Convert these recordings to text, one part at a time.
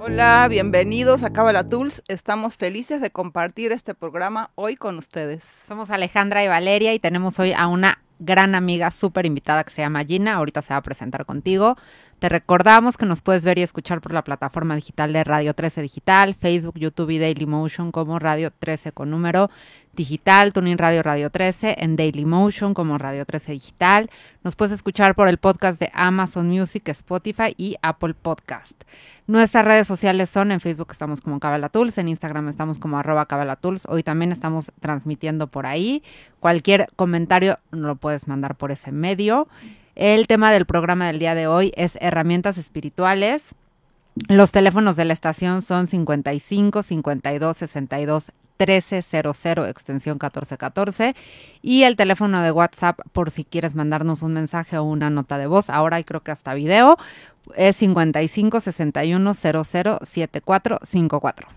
Hola, bienvenidos a Cabala Tools. Estamos felices de compartir este programa hoy con ustedes. Somos Alejandra y Valeria y tenemos hoy a una gran amiga súper invitada que se llama Gina. Ahorita se va a presentar contigo. Te recordamos que nos puedes ver y escuchar por la plataforma digital de Radio 13 Digital, Facebook, YouTube y Dailymotion como Radio 13 con número digital, Tuning Radio Radio 13, en Dailymotion como Radio 13 Digital. Nos puedes escuchar por el podcast de Amazon Music, Spotify y Apple Podcast. Nuestras redes sociales son en Facebook estamos como Cabalatools, en Instagram estamos como arroba Cabalatools. Hoy también estamos transmitiendo por ahí. Cualquier comentario lo puedes mandar por ese medio. El tema del programa del día de hoy es herramientas espirituales. Los teléfonos de la estación son 55 52 62 1300 extensión 1414 y el teléfono de WhatsApp por si quieres mandarnos un mensaje o una nota de voz. Ahora creo que hasta video es 55 61 00 7454.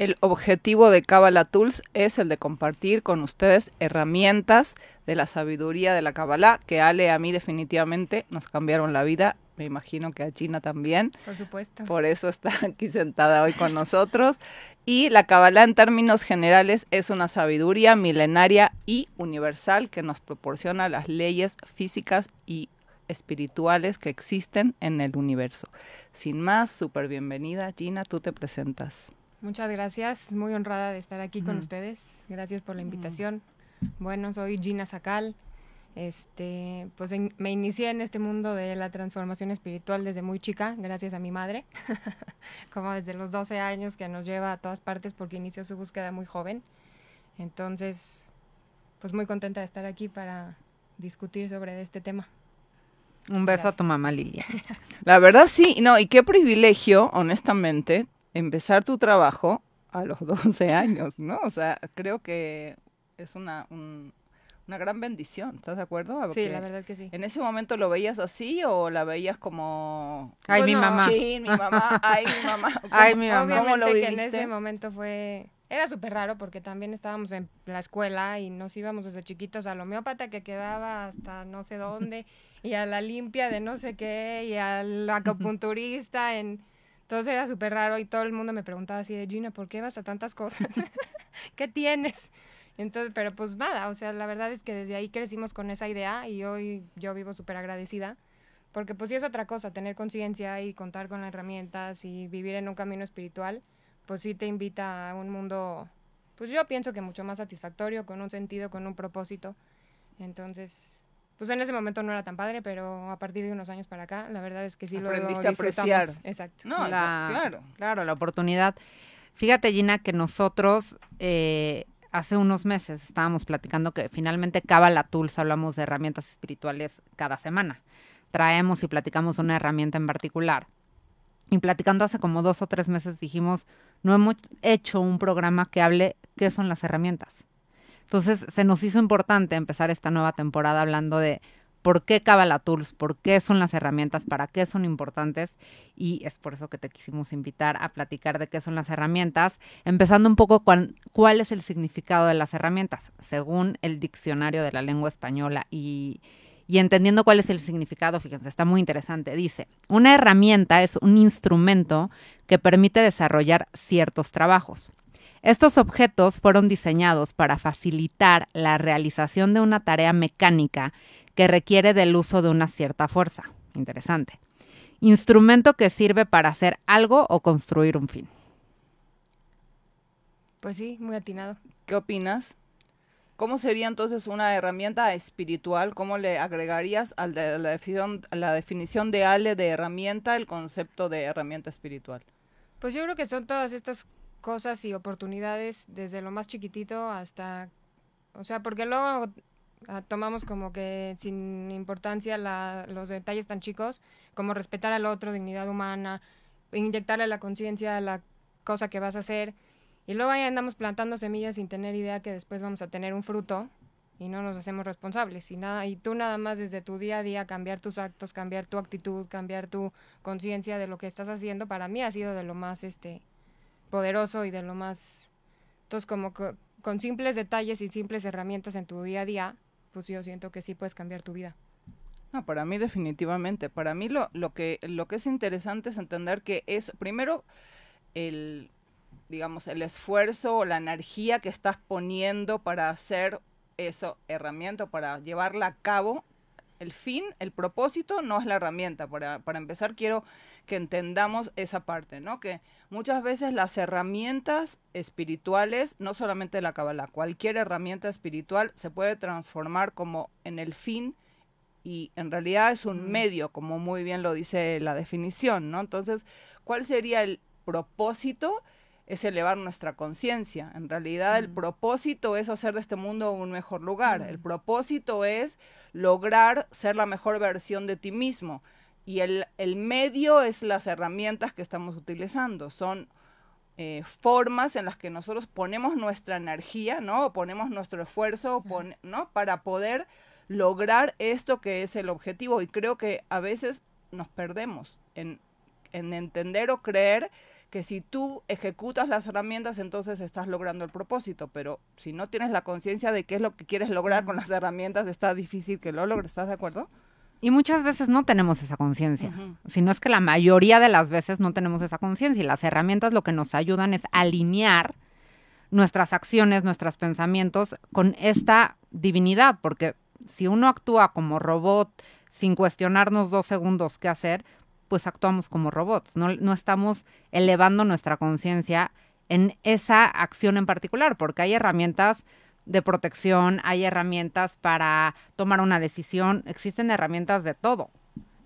El objetivo de Kabbalah Tools es el de compartir con ustedes herramientas de la sabiduría de la Kabbalah, que Ale a mí definitivamente nos cambiaron la vida. Me imagino que a China también. Por supuesto. Por eso está aquí sentada hoy con nosotros. Y la Kabbalah en términos generales es una sabiduría milenaria y universal que nos proporciona las leyes físicas y espirituales que existen en el universo. Sin más, súper bienvenida, Gina, tú te presentas. Muchas gracias, muy honrada de estar aquí con ustedes. Gracias por la invitación. Bueno, soy Gina Sacal. Este, pues me inicié en este mundo de la transformación espiritual desde muy chica, gracias a mi madre, como desde los 12 años que nos lleva a todas partes porque inició su búsqueda muy joven. Entonces, pues muy contenta de estar aquí para discutir sobre este tema. Un beso a tu mamá Lilia. La verdad sí, no, y qué privilegio, honestamente, empezar tu trabajo a los 12 años, ¿no? O sea, creo que es una, una gran bendición, ¿estás de acuerdo? sí, la verdad que sí. ¿En ese momento lo veías así o la veías como... Ay, mi mamá. Sí, mi mamá, ay, mi mamá. ay, mi mamá. ¿Cómo lo viviste? que en ese momento fue... Era súper raro porque también estábamos en la escuela y nos íbamos desde chiquitos al homeópata que quedaba hasta no sé dónde y a la limpia de no sé qué y al acupunturista en entonces era súper raro y todo el mundo me preguntaba así de Gina, ¿por qué vas a tantas cosas? ¿Qué tienes? Entonces, pero pues nada, o sea, la verdad es que desde ahí crecimos con esa idea y hoy yo vivo súper agradecida. Porque pues sí es otra cosa, tener conciencia y contar con las herramientas y vivir en un camino espiritual, pues sí te invita a un mundo, pues yo pienso que mucho más satisfactorio, con un sentido, con un propósito. Entonces, pues en ese momento no era tan padre, pero a partir de unos años para acá, la verdad es que sí lo lo a apreciar. Exacto. No, claro. Claro, la oportunidad. Fíjate, Gina, que nosotros eh, hace unos meses estábamos platicando que finalmente la Tools hablamos de herramientas espirituales cada semana. Traemos y platicamos una herramienta en particular. Y platicando hace como dos o tres meses dijimos, no hemos hecho un programa que hable qué son las herramientas. Entonces se nos hizo importante empezar esta nueva temporada hablando de por qué Kabbalah Tools, por qué son las herramientas, para qué son importantes y es por eso que te quisimos invitar a platicar de qué son las herramientas, empezando un poco con cuál es el significado de las herramientas, según el diccionario de la lengua española y, y entendiendo cuál es el significado, fíjense, está muy interesante. Dice, una herramienta es un instrumento que permite desarrollar ciertos trabajos. Estos objetos fueron diseñados para facilitar la realización de una tarea mecánica que requiere del uso de una cierta fuerza. Interesante. Instrumento que sirve para hacer algo o construir un fin. Pues sí, muy atinado. ¿Qué opinas? ¿Cómo sería entonces una herramienta espiritual? ¿Cómo le agregarías a la, definición, a la definición de Ale de herramienta el concepto de herramienta espiritual? Pues yo creo que son todas estas cosas y oportunidades desde lo más chiquitito hasta, o sea, porque luego tomamos como que sin importancia los detalles tan chicos como respetar al otro, dignidad humana, inyectarle la conciencia a la cosa que vas a hacer. Y luego ahí andamos plantando semillas sin tener idea que después vamos a tener un fruto y no nos hacemos responsables. Y nada y tú nada más desde tu día a día cambiar tus actos, cambiar tu actitud, cambiar tu conciencia de lo que estás haciendo para mí ha sido de lo más este poderoso y de lo más... Entonces, como con simples detalles y simples herramientas en tu día a día, pues yo siento que sí puedes cambiar tu vida. No, para mí definitivamente. Para mí lo, lo, que, lo que es interesante es entender que es, primero, el, digamos, el esfuerzo o la energía que estás poniendo para hacer eso, herramienta, para llevarla a cabo. El fin, el propósito no es la herramienta. Para, para empezar, quiero que entendamos esa parte, ¿no? Que muchas veces las herramientas espirituales, no solamente la Kabbalah, cualquier herramienta espiritual se puede transformar como en el fin y en realidad es un mm. medio, como muy bien lo dice la definición, ¿no? Entonces, ¿cuál sería el propósito? Es elevar nuestra conciencia. En realidad, el mm. propósito es hacer de este mundo un mejor lugar. El mm. propósito es lograr ser la mejor versión de ti mismo. Y el, el medio es las herramientas que estamos utilizando. Son eh, formas en las que nosotros ponemos nuestra energía, ¿no? ponemos nuestro esfuerzo, ¿no? Para poder lograr esto que es el objetivo. Y creo que a veces nos perdemos en, entender o creer que si tú ejecutas las herramientas, entonces estás logrando el propósito, pero si no tienes la conciencia de qué es lo que quieres lograr con las herramientas, está difícil que lo logres, ¿estás de acuerdo? Y muchas veces no tenemos esa conciencia, Si no es que la mayoría de las veces no tenemos esa conciencia y las herramientas lo que nos ayudan es alinear nuestras acciones, nuestros pensamientos con esta divinidad, porque si uno actúa como robot sin cuestionarnos dos segundos qué hacer, pues actuamos como robots, no, no estamos elevando nuestra conciencia en esa acción en particular, porque hay herramientas de protección, hay herramientas para tomar una decisión, existen herramientas de todo.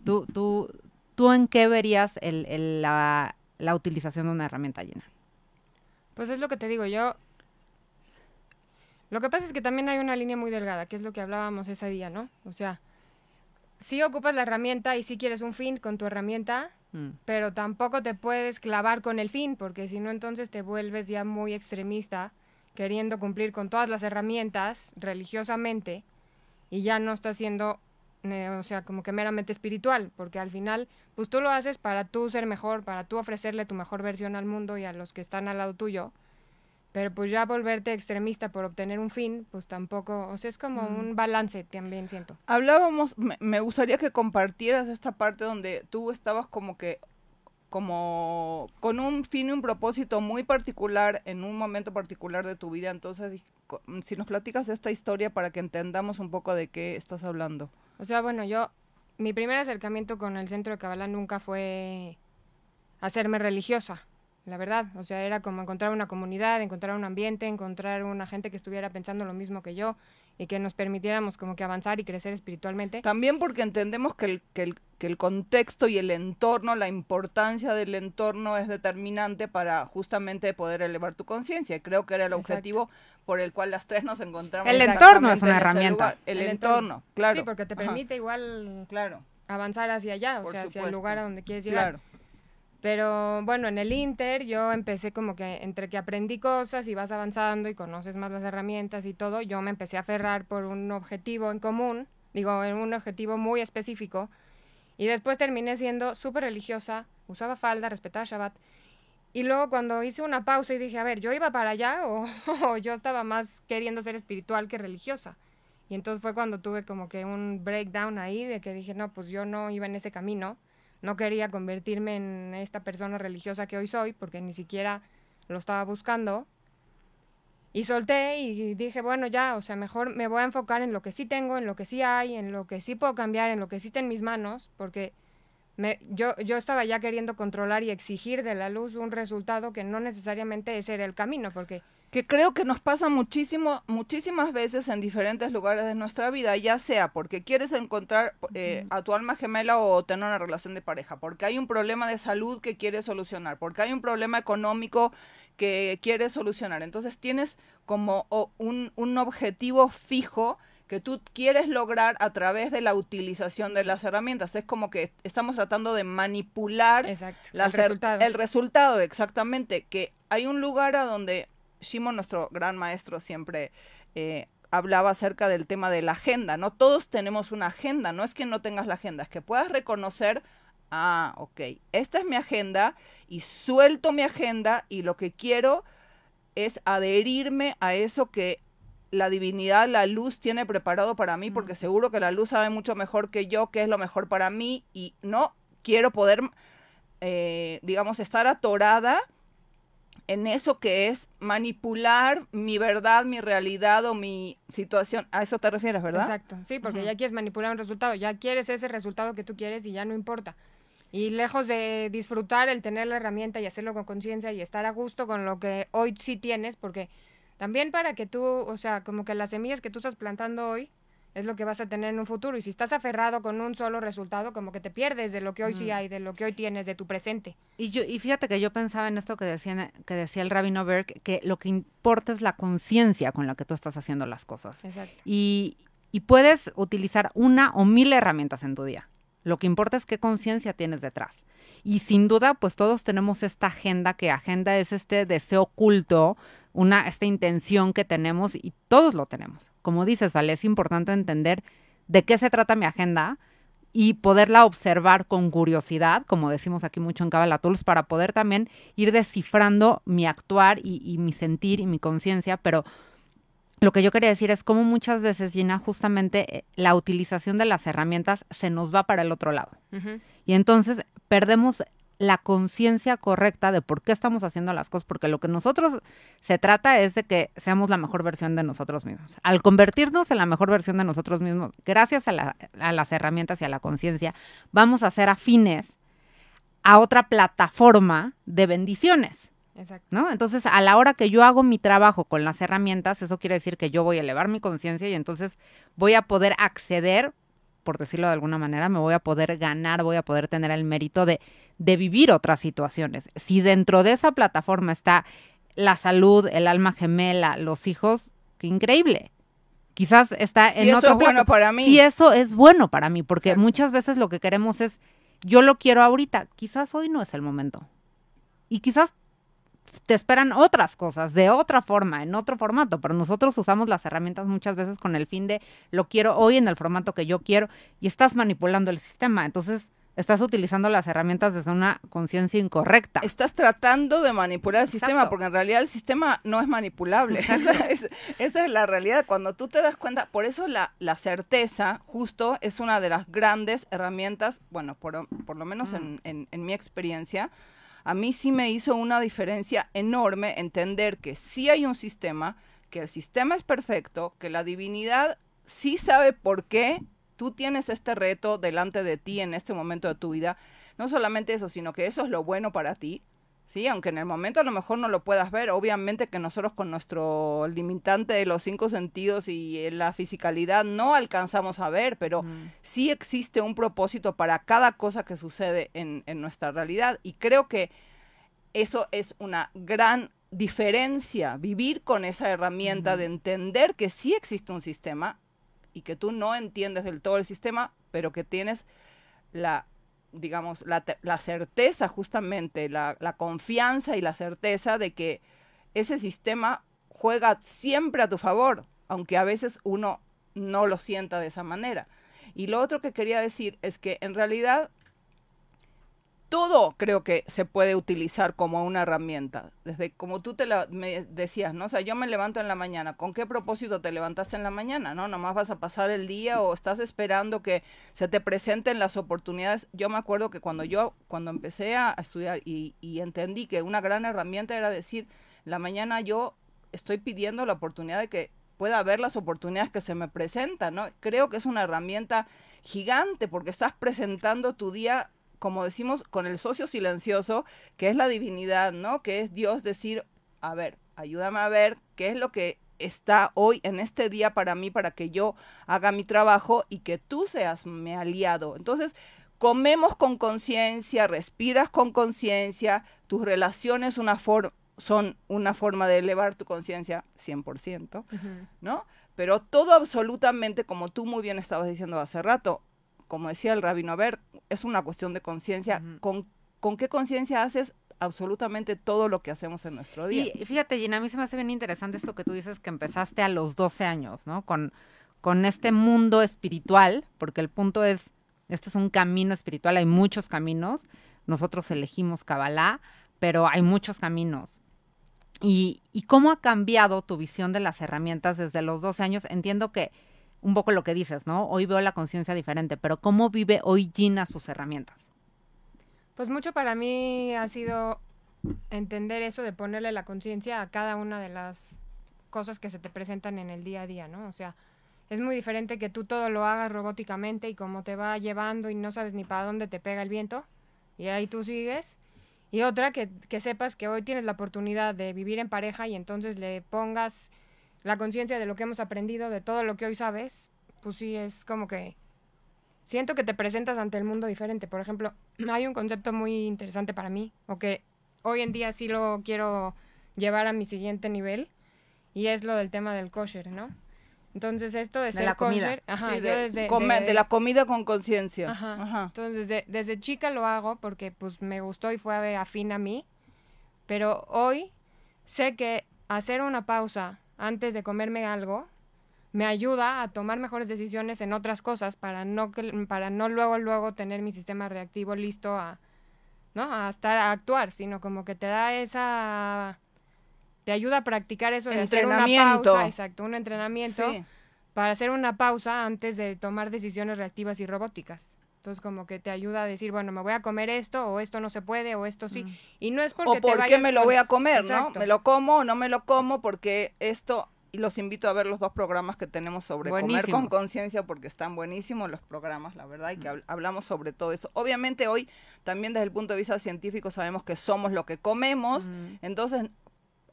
¿Tú, tú, tú en qué verías el, la, la utilización de una herramienta llena? Pues es lo que te digo, yo lo que pasa es que también hay una línea muy delgada, que es lo que hablábamos ese día, ¿no? O sea, sí ocupas la herramienta y sí quieres un fin con tu herramienta, mm. pero tampoco te puedes clavar con el fin, porque si no entonces te vuelves ya muy extremista, queriendo cumplir con todas las herramientas religiosamente y ya no estás siendo, eh, o sea, como que meramente espiritual, porque al final, pues tú lo haces para tú ser mejor, para tú ofrecerle tu mejor versión al mundo y a los que están al lado tuyo pero pues ya volverte extremista por obtener un fin, pues tampoco, o sea, es como mm. un balance también siento. Hablábamos, me, gustaría que compartieras esta parte donde tú estabas como que como con un fin y un propósito muy particular en un momento particular de tu vida. Entonces, si nos platicas esta historia para que entendamos un poco de qué estás hablando. O sea, bueno, yo, mi primer acercamiento con el centro de Kabbalah nunca fue hacerme religiosa la verdad. O sea, era como encontrar una comunidad, encontrar un ambiente, encontrar una gente que estuviera pensando lo mismo que yo y que nos permitiéramos como que avanzar y crecer espiritualmente. También porque entendemos que el, que el, que el contexto y el entorno, la importancia del entorno es determinante para justamente poder elevar tu conciencia. Creo que era el objetivo por el cual las tres nos encontramos. El entorno es una herramienta. El, entorno, claro. Sí, porque te permite igual claro. avanzar hacia allá, o sea, hacia el lugar a donde quieres llegar. Claro. Pero bueno, en el Inter yo empecé como que entre que aprendí cosas y vas avanzando y conoces más las herramientas y todo, yo me empecé a aferrar por un objetivo en común, digo, en un objetivo muy específico. Y después terminé siendo súper religiosa, usaba falda, respetaba Shabbat. Y luego cuando hice una pausa y dije, a ver, ¿yo iba para allá o, o yo estaba más queriendo ser espiritual que religiosa? Y entonces fue cuando tuve como que un breakdown ahí de que dije, no, pues yo no iba en ese camino no quería convertirme en esta persona religiosa que hoy soy, porque ni siquiera lo estaba buscando. Y solté y dije, bueno, ya, o sea, mejor me voy a enfocar en lo que sí tengo, en lo que sí hay, en lo que sí puedo cambiar, en lo que sí está en mis manos, porque yo, yo estaba ya queriendo controlar y exigir de la luz un resultado que no necesariamente ese era el camino, porque que creo que nos pasa muchísimo, muchísimas veces en diferentes lugares de nuestra vida, ya sea porque quieres encontrar eh, a tu alma gemela o tener una relación de pareja, porque hay un problema de salud que quieres solucionar, porque hay un problema económico que quieres solucionar. Entonces tienes como un, un objetivo fijo que tú quieres lograr a través de la utilización de las herramientas. Es como que estamos tratando de manipular el, resultado. el resultado, exactamente, que hay un lugar a donde Shimon, nuestro gran maestro, siempre eh, hablaba acerca del tema de la agenda, ¿no? Todos tenemos una agenda, no es que no tengas la agenda, es que puedas reconocer, ah, ok, esta es mi agenda y suelto mi agenda y lo que quiero es adherirme a eso que la divinidad, la luz tiene preparado para mí, porque seguro que la luz sabe mucho mejor que yo qué es lo mejor para mí y no quiero poder, eh, digamos, estar atorada en eso que es manipular mi verdad, mi realidad o mi situación. A eso te refieres, ¿verdad? Exacto, sí, porque ya quieres manipular un resultado, ya quieres ese resultado que tú quieres y ya no importa. Y lejos de disfrutar el tener la herramienta y hacerlo con conciencia y estar a gusto con lo que hoy sí tienes, porque también para que tú, o sea, como que las semillas que tú estás plantando hoy, es lo que vas a tener en un futuro. Y si estás aferrado con un solo resultado, como que te pierdes de lo que hoy sí hay, de lo que hoy tienes, de tu presente. Y yo y fíjate que yo pensaba en esto que decía que decía el rabino Berg, que lo que importa es la conciencia con la que tú estás haciendo las cosas. Exacto. Y, y puedes utilizar una o mil herramientas en tu día. Lo que importa es qué conciencia tienes detrás. Y sin duda, pues todos tenemos esta agenda, que agenda es este deseo oculto una, esta intención que tenemos y todos lo tenemos. Como dices, Vale, es importante entender de qué se trata mi agenda y poderla observar con curiosidad, como decimos aquí mucho en Kabbalah Tools, para poder también ir descifrando mi actuar y, y mi sentir y mi conciencia, pero lo que yo quería decir es cómo muchas veces, Gina, justamente eh, la utilización de las herramientas se nos va para el otro lado. Y entonces perdemos la conciencia correcta de por qué estamos haciendo las cosas, porque lo que nosotros se trata es de que seamos la mejor versión de nosotros mismos. Al convertirnos en la mejor versión de nosotros mismos, gracias a, las herramientas y a la conciencia, vamos a ser afines a otra plataforma de bendiciones. Exacto. ¿No? Entonces, a la hora que yo hago mi trabajo con las herramientas, eso quiere decir que yo voy a elevar mi conciencia y entonces voy a poder acceder, por decirlo de alguna manera, me voy a poder ganar, voy a poder tener el mérito de de vivir otras situaciones. Si dentro de esa plataforma está la salud, el alma gemela, los hijos, qué increíble. Quizás está en eso es bueno para mí. Si eso es bueno para mí, porque muchas veces lo que queremos es, yo lo quiero ahorita, quizás hoy no es el momento. Y quizás te esperan otras cosas, de otra forma, en otro formato, pero nosotros usamos las herramientas muchas veces con el fin de lo quiero hoy en el formato que yo quiero y estás manipulando el sistema. Entonces, estás utilizando las herramientas desde una conciencia incorrecta. Estás tratando de manipular el sistema, porque en realidad el sistema no es manipulable. esa, es, la realidad. Cuando tú te das cuenta, por eso la, la certeza justo es una de las grandes herramientas, bueno, por, por lo menos en, en, en mi experiencia, a mí sí me hizo una diferencia enorme entender que sí hay un sistema, que el sistema es perfecto, que la divinidad sí sabe por qué tú tienes este reto delante de ti en este momento de tu vida, no solamente eso, sino que eso es lo bueno para ti, ¿sí? Aunque en el momento a lo mejor no lo puedas ver, obviamente que nosotros con nuestro limitante de los cinco sentidos y la fisicalidad no alcanzamos a ver, pero sí existe un propósito para cada cosa que sucede en, nuestra realidad. Y creo que eso es una gran diferencia, vivir con esa herramienta de entender que sí existe un sistema, y que tú no entiendes del todo el sistema, pero que tienes la, digamos, la, la certeza justamente, la, la, confianza y la certeza de que ese sistema juega siempre a tu favor, aunque a veces uno no lo sienta de esa manera. Y lo otro que quería decir es que en realidad todo creo que se puede utilizar como una herramienta. Desde como tú te me decías, ¿no? O sea, yo me levanto en la mañana. ¿Con qué propósito te levantaste en la mañana? ¿No? Nomás vas a pasar el día o estás esperando que se te presenten las oportunidades. Yo me acuerdo que cuando yo, cuando empecé a estudiar y, entendí que una gran herramienta era decir, la mañana yo estoy pidiendo la oportunidad de que pueda ver las oportunidades que se me presentan, ¿no? Creo que es una herramienta gigante porque estás presentando tu día como decimos, con el socio silencioso, que es la divinidad, ¿no? Que es Dios decir, a ver, ayúdame a ver qué es lo que está hoy en este día para mí, para que yo haga mi trabajo y que tú seas mi aliado. Entonces, comemos con conciencia, respiras con conciencia, tus relaciones una son una forma de elevar tu conciencia 100%, ¿no? Pero todo absolutamente, como tú muy bien estabas diciendo hace rato, como decía el rabino, a ver, es una cuestión de conciencia. ¿Con, ¿Con qué conciencia haces absolutamente todo lo que hacemos en nuestro día? Y fíjate, Gina, a mí se me hace bien interesante esto que tú dices que empezaste a los 12 años, ¿no? Con, con este mundo espiritual, porque el punto es, este es un camino espiritual, hay muchos caminos, nosotros elegimos Kabbalah, pero hay muchos caminos. ¿Y, ¿Y cómo ha cambiado tu visión de las herramientas desde los 12 años? Entiendo que un poco lo que dices, ¿no? Hoy veo la conciencia diferente, pero ¿cómo vive hoy Gina sus herramientas? Pues mucho para mí ha sido entender eso de ponerle la conciencia a cada una de las cosas que se te presentan en el día a día, ¿no? O sea, es muy diferente que tú todo lo hagas robóticamente y como te va llevando y no sabes ni para dónde te pega el viento y ahí tú sigues. Y otra, que, que sepas que hoy tienes la oportunidad de vivir en pareja y entonces le pongas la conciencia de lo que hemos aprendido, de todo lo que hoy sabes, pues sí es como que siento que te presentas ante el mundo diferente. Por ejemplo, hay un concepto muy interesante para mí, o que hoy en día sí lo quiero llevar a mi siguiente nivel, y es lo del tema del kosher, ¿no? Entonces esto de, ser la comida. ajá, de, de, la comida con conciencia. Ajá. Entonces desde, desde chica lo hago porque pues me gustó y fue afín a mí, pero hoy sé que hacer una pausa antes de comerme algo me ayuda a tomar mejores decisiones en otras cosas para no para no luego luego tener mi sistema reactivo listo a no a estar a actuar sino como que te da esa te ayuda a practicar eso de hacer una pausa exacto un entrenamiento para hacer una pausa antes de tomar decisiones reactivas y robóticas entonces como que te ayuda a decir, bueno, me voy a comer esto o esto no se puede o esto sí. Mm. Y no es porque o por qué me lo voy a comer, ¿no? Me lo como o no me lo como porque esto y los invito a ver los dos programas que tenemos sobre comer con conciencia porque están buenísimos los programas, la verdad, y que hablamos sobre todo eso. Obviamente hoy también desde el punto de vista científico sabemos que somos lo que comemos, mm. entonces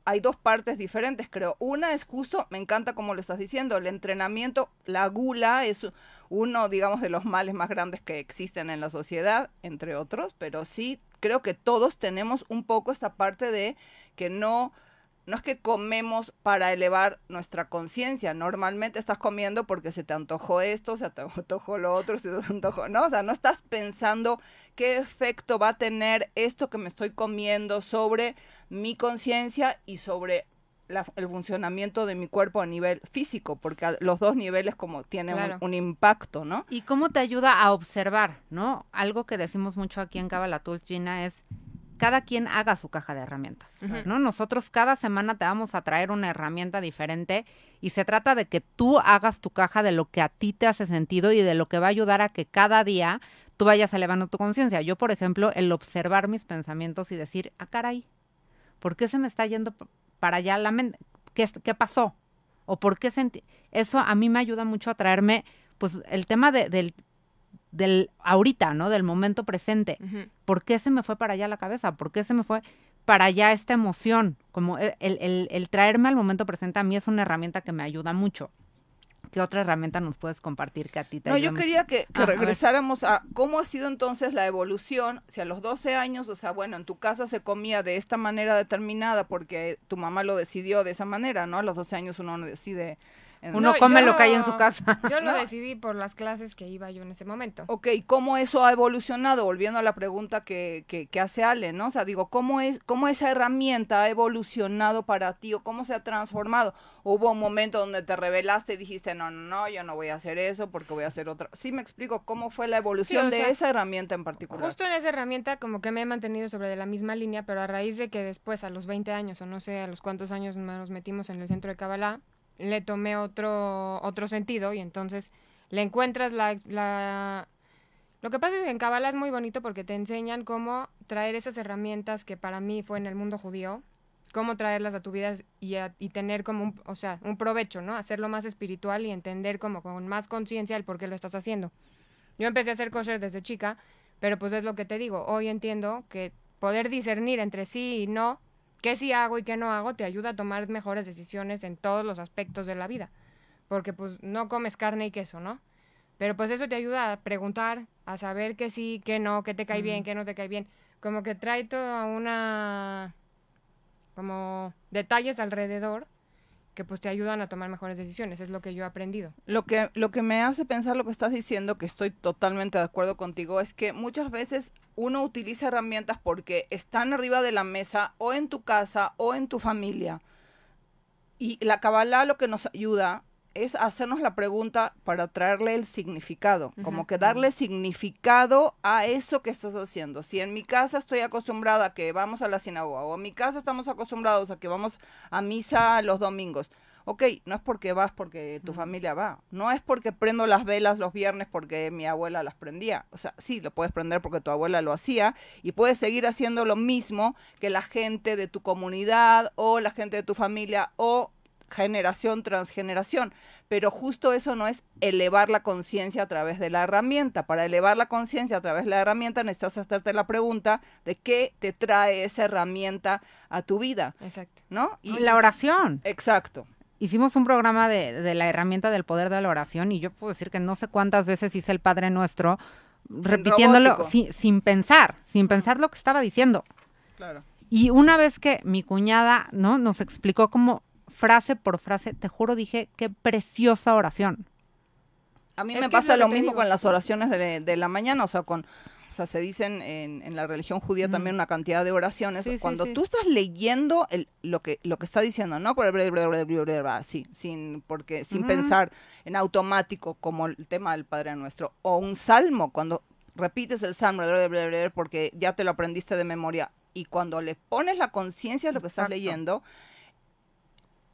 hay dos partes diferentes, creo. Una es justo, me encanta como lo estás diciendo, el entrenamiento, la gula es uno, digamos, de los males más grandes que existen en la sociedad, entre otros, pero sí creo que todos tenemos un poco esta parte de que no, no es que comemos para elevar nuestra conciencia, normalmente estás comiendo porque se te antojó esto, se te antojó lo otro, se te antojó, no, o sea, no estás pensando qué efecto va a tener esto que me estoy comiendo sobre mi conciencia y sobre el funcionamiento de mi cuerpo a nivel físico, porque los dos niveles como tienen un, impacto, ¿no? ¿Y cómo te ayuda a observar, no? Algo que decimos mucho aquí en Kabbalah Gina, es cada quien haga su caja de herramientas, ¿no? Nosotros cada semana te vamos a traer una herramienta diferente y se trata de que tú hagas tu caja de lo que a ti te hace sentido y de lo que va a ayudar a que cada día tú vayas elevando tu conciencia. Yo, por ejemplo, el observar mis pensamientos y decir, ah, caray, ¿por qué se me está yendo para allá la mente, ¿qué, qué pasó? ¿O por qué sentí? Eso a mí me ayuda mucho a traerme, pues, el tema de, del, del ahorita, ¿no? Del momento presente. ¿Por qué se me fue para allá la cabeza? ¿Por qué se me fue para allá esta emoción? Como el, el, el traerme al momento presente a mí es una herramienta que me ayuda mucho. ¿Qué otra herramienta nos puedes compartir que a ti te No, yo quería que, regresáramos a, cómo ha sido entonces la evolución, si a los 12 años, o sea, bueno, en tu casa se comía de esta manera determinada porque tu mamá lo decidió de esa manera, ¿no? A los 12 años uno no decide uno come lo que hay en su casa. Yo lo decidí por las clases que iba yo en ese momento. Ok, ¿cómo eso ha evolucionado? Volviendo a la pregunta que, que, hace Ale, ¿no? O sea, digo, ¿cómo, es, ¿cómo esa herramienta ha evolucionado para ti o cómo se ha transformado? ¿Hubo un momento donde te revelaste y dijiste, no, no, no, yo no voy a hacer eso porque voy a hacer otra? Sí, me explico, ¿cómo fue la evolución de esa herramienta en particular? Justo en esa herramienta como que me he mantenido sobre de la misma línea, pero a raíz de que después, a los 20 años o no sé a los cuántos años nos metimos en el centro de Kabbalah, le tomé otro, otro sentido y entonces le encuentras la, la... Lo que pasa es que en Kabbalah es muy bonito porque te enseñan cómo traer esas herramientas que para mí fue en el mundo judío, cómo traerlas a tu vida y, y tener como un, o sea, un provecho, ¿no? Hacerlo más espiritual y entender como con más conciencia el por qué lo estás haciendo. Yo empecé a hacer kosher desde chica, pero pues es lo que te digo, hoy entiendo que poder discernir entre sí y no qué sí hago y qué no hago te ayuda a tomar mejores decisiones en todos los aspectos de la vida. Porque pues no comes carne y queso, ¿no? Pero pues eso te ayuda a preguntar, a saber qué sí, qué no, qué te cae bien, qué no te cae bien. Como que trae toda una... como detalles alrededor que pues te ayudan a tomar mejores decisiones, es lo que yo he aprendido. Lo que, lo que me hace pensar lo que estás diciendo, que estoy totalmente de acuerdo contigo, es que muchas veces uno utiliza herramientas porque están arriba de la mesa o en tu casa o en tu familia. Y la Kabbalah lo que nos ayuda es hacernos la pregunta para traerle el significado, como que darle significado a eso que estás haciendo. Si en mi casa estoy acostumbrada a que vamos a la sinagoga o en mi casa estamos acostumbrados a que vamos a misa los domingos, ok, no es porque vas porque tu familia va, no es porque prendo las velas los viernes porque mi abuela las prendía, o sea, sí, lo puedes prender porque tu abuela lo hacía y puedes seguir haciendo lo mismo que la gente de tu comunidad o la gente de tu familia o generación tras generación, pero justo eso no es elevar la conciencia a través de la herramienta. Para elevar la conciencia a través de la herramienta necesitas hacerte la pregunta de qué te trae esa herramienta a tu vida. Exacto. ¿No? Y la oración. Exacto hicimos un programa de, la herramienta del poder de la oración y yo puedo decir que no sé cuántas veces hice el Padre Nuestro repitiéndolo sin, pensar, sin pensar lo que estaba diciendo. Claro. Y una vez que mi cuñada, ¿no? Nos explicó como frase por frase, te juro, dije, qué preciosa oración. A mí me pasa lo, mismo con las oraciones de, de, la mañana, o sea, con o sea, se dicen en, la religión judía también una cantidad de oraciones. Cuando tú estás leyendo el, lo que lo que está diciendo, ¿no? Sí, sin porque sin pensar en automático como el tema del Padre Nuestro o un salmo cuando repites el salmo porque ya te lo aprendiste de memoria y cuando le pones la conciencia a lo que estás leyendo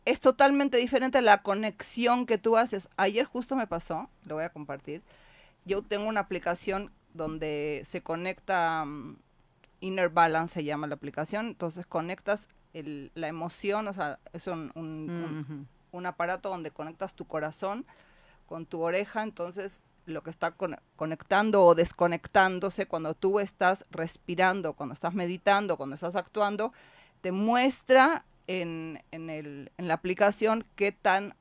es totalmente diferente la conexión que tú haces. Ayer justo me pasó, lo voy a compartir. Yo tengo una aplicación donde se conecta mm, Inner Balance se llama la aplicación, entonces conectas la emoción, o sea, es un, aparato donde conectas tu corazón con tu oreja, entonces lo que está conectando o desconectándose cuando tú estás respirando, cuando estás meditando, cuando estás actuando, te muestra en, en, el, en la aplicación qué tan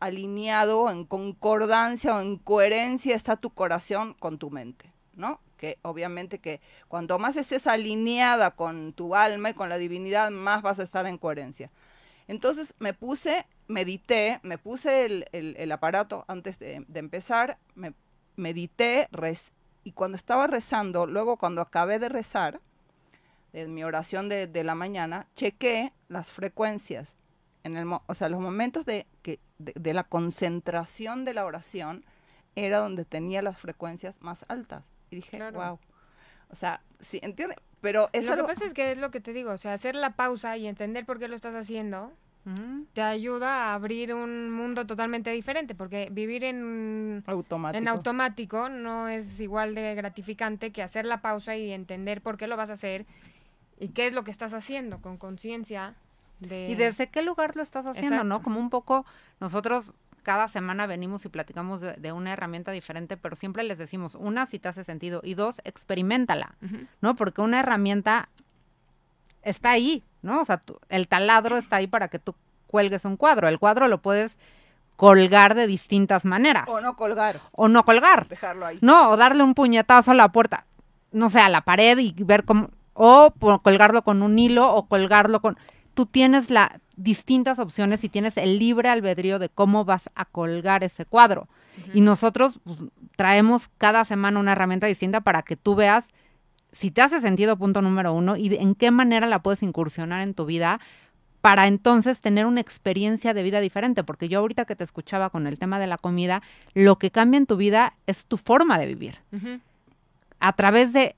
alineado, en concordancia o en coherencia está tu corazón con tu mente. ¿no? Que obviamente que cuanto más estés alineada con tu alma y con la divinidad, más vas a estar en coherencia. Entonces me puse, medité, me puse el, aparato antes de, empezar, me medité y cuando estaba rezando, luego cuando acabé de rezar, en mi oración de, la mañana, chequé las frecuencias, en el, o sea, los momentos de, que, de la concentración de la oración, era donde tenía las frecuencias más altas. Y dije, wow. O sea, sí, entiende. Pero eso lo que pasa es que es lo que te digo, o sea, hacer la pausa y entender por qué lo estás haciendo te ayuda a abrir un mundo totalmente diferente, porque vivir en automático. en automático no es igual de gratificante que hacer la pausa y entender por qué lo vas a hacer y qué es lo que estás haciendo con conciencia. De... Y desde qué lugar lo estás haciendo, ¿no? Como un poco nosotros cada semana venimos y platicamos de, una herramienta diferente, pero siempre les decimos, una, si te hace sentido, y dos, experimentala, ¿no? Porque una herramienta está ahí, ¿no? O sea, el taladro está ahí para que tú cuelgues un cuadro. El cuadro lo puedes colgar de distintas maneras. O no colgar. O no colgar. Dejarlo ahí. No, o darle un puñetazo a la puerta, no sé, a la pared y ver cómo, o colgarlo con un hilo o colgarlo con... Tú tienes la, distintas opciones y tienes el libre albedrío de cómo vas a colgar ese cuadro. Y nosotros pues, traemos cada semana una herramienta distinta para que tú veas si te hace sentido, punto número uno, y en qué manera la puedes incursionar en tu vida para entonces tener una experiencia de vida diferente. Porque yo ahorita que te escuchaba con el tema de la comida, lo que cambia en tu vida es tu forma de vivir a través de,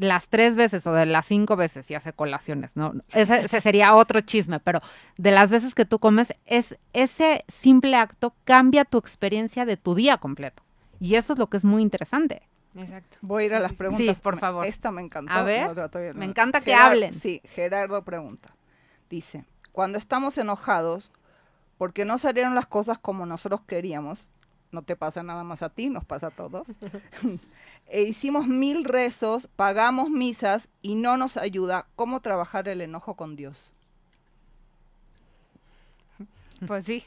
las tres veces o de las cinco veces, y hace colaciones, ¿no? Ese, sería otro chisme, pero de las veces que tú comes, es ese simple acto cambia tu experiencia de tu día completo. Y eso es lo que es muy interesante. Exacto. Voy a ir a las preguntas. Sí, por favor. Esta me encantó. A ver, me encanta que hablen. Sí, Gerardo pregunta. Dice, cuando estamos enojados, porque no salieron las cosas como nosotros queríamos, no te pasa nada más a ti, nos pasa a todos. e hicimos mil rezos, pagamos misas y no nos ayuda. ¿Cómo trabajar el enojo con Dios? Pues sí.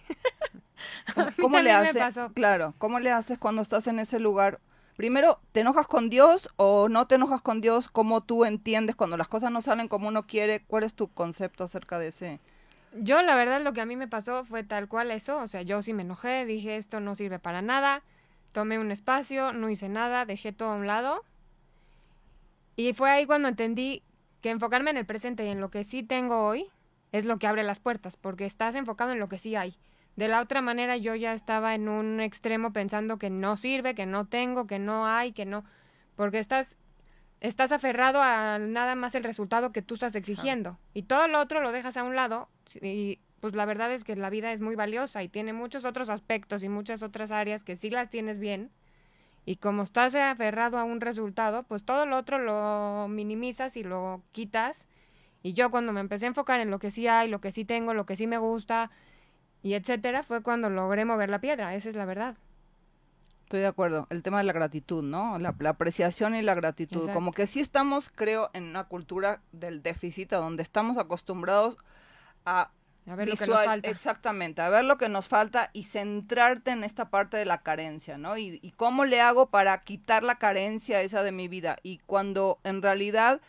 ¿Cómo, le haces? Claro, ¿cómo le haces cuando estás en ese lugar? Primero, ¿te enojas con Dios o no te enojas con Dios? ¿Cómo tú entiendes cuando las cosas no salen como uno quiere? ¿Cuál es tu concepto acerca de ese? Yo la verdad lo que a mí me pasó fue tal cual eso, o sea, yo sí me enojé, dije esto no sirve para nada, tomé un espacio, no hice nada, dejé todo a un lado. Y fue ahí cuando entendí que enfocarme en el presente y en lo que sí tengo hoy es lo que abre las puertas, porque estás enfocado en lo que sí hay. De la otra manera yo ya estaba en un extremo pensando que no sirve, que no tengo, que no hay, que no, porque estás estás aferrado a nada más el resultado que tú estás exigiendo y todo lo otro lo dejas a un lado y pues la verdad es que la vida es muy valiosa y tiene muchos otros aspectos y muchas otras áreas que sí las tienes bien y como estás aferrado a un resultado, pues todo lo otro lo minimizas y lo quitas. Y yo cuando me empecé a enfocar en lo que sí hay, lo que sí tengo, lo que sí me gusta y etcétera, fue cuando logré mover la piedra, esa es la verdad. Estoy de acuerdo. El tema de la gratitud, ¿no? La, apreciación y la gratitud. Como que sí estamos, creo, en una cultura del déficit, donde estamos acostumbrados a a ver lo que nos falta. Exactamente, a ver lo que nos falta y centrarte en esta parte de la carencia, ¿no? Y, y, cómo le hago para quitar la carencia esa de mi vida. Y cuando en realidad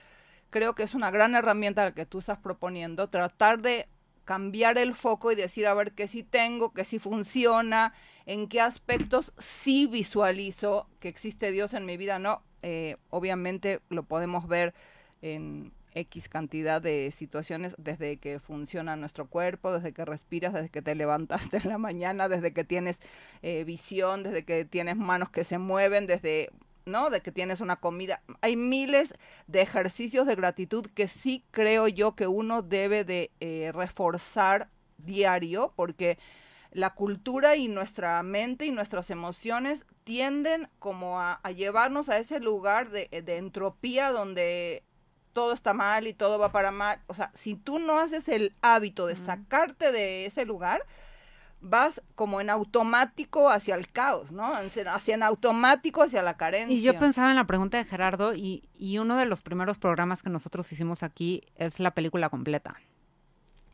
creo que es una gran herramienta la que tú estás proponiendo, tratar de cambiar el foco y decir, a ver, qué sí tengo, qué sí funciona, en qué aspectos sí visualizo que existe Dios en mi vida, ¿no? Eh, obviamente lo podemos ver en X cantidad de situaciones desde que funciona nuestro cuerpo, desde que respiras, desde que te levantaste en la mañana, desde que tienes eh, visión, desde que tienes manos que se mueven, desde, ¿no? De que tienes una comida. Hay miles de ejercicios de gratitud que sí creo yo que uno debe de eh, reforzar diario porque la cultura y nuestra mente y nuestras emociones tienden como a, llevarnos a ese lugar de, de, entropía donde todo está mal y todo va para mal. O sea, si tú no haces el hábito de sacarte de ese lugar, vas como en automático hacia el caos, ¿no? Hacia en automático hacia la carencia. Y yo pensaba en la pregunta de Gerardo y, y uno de los primeros programas que nosotros hicimos aquí es la película completa.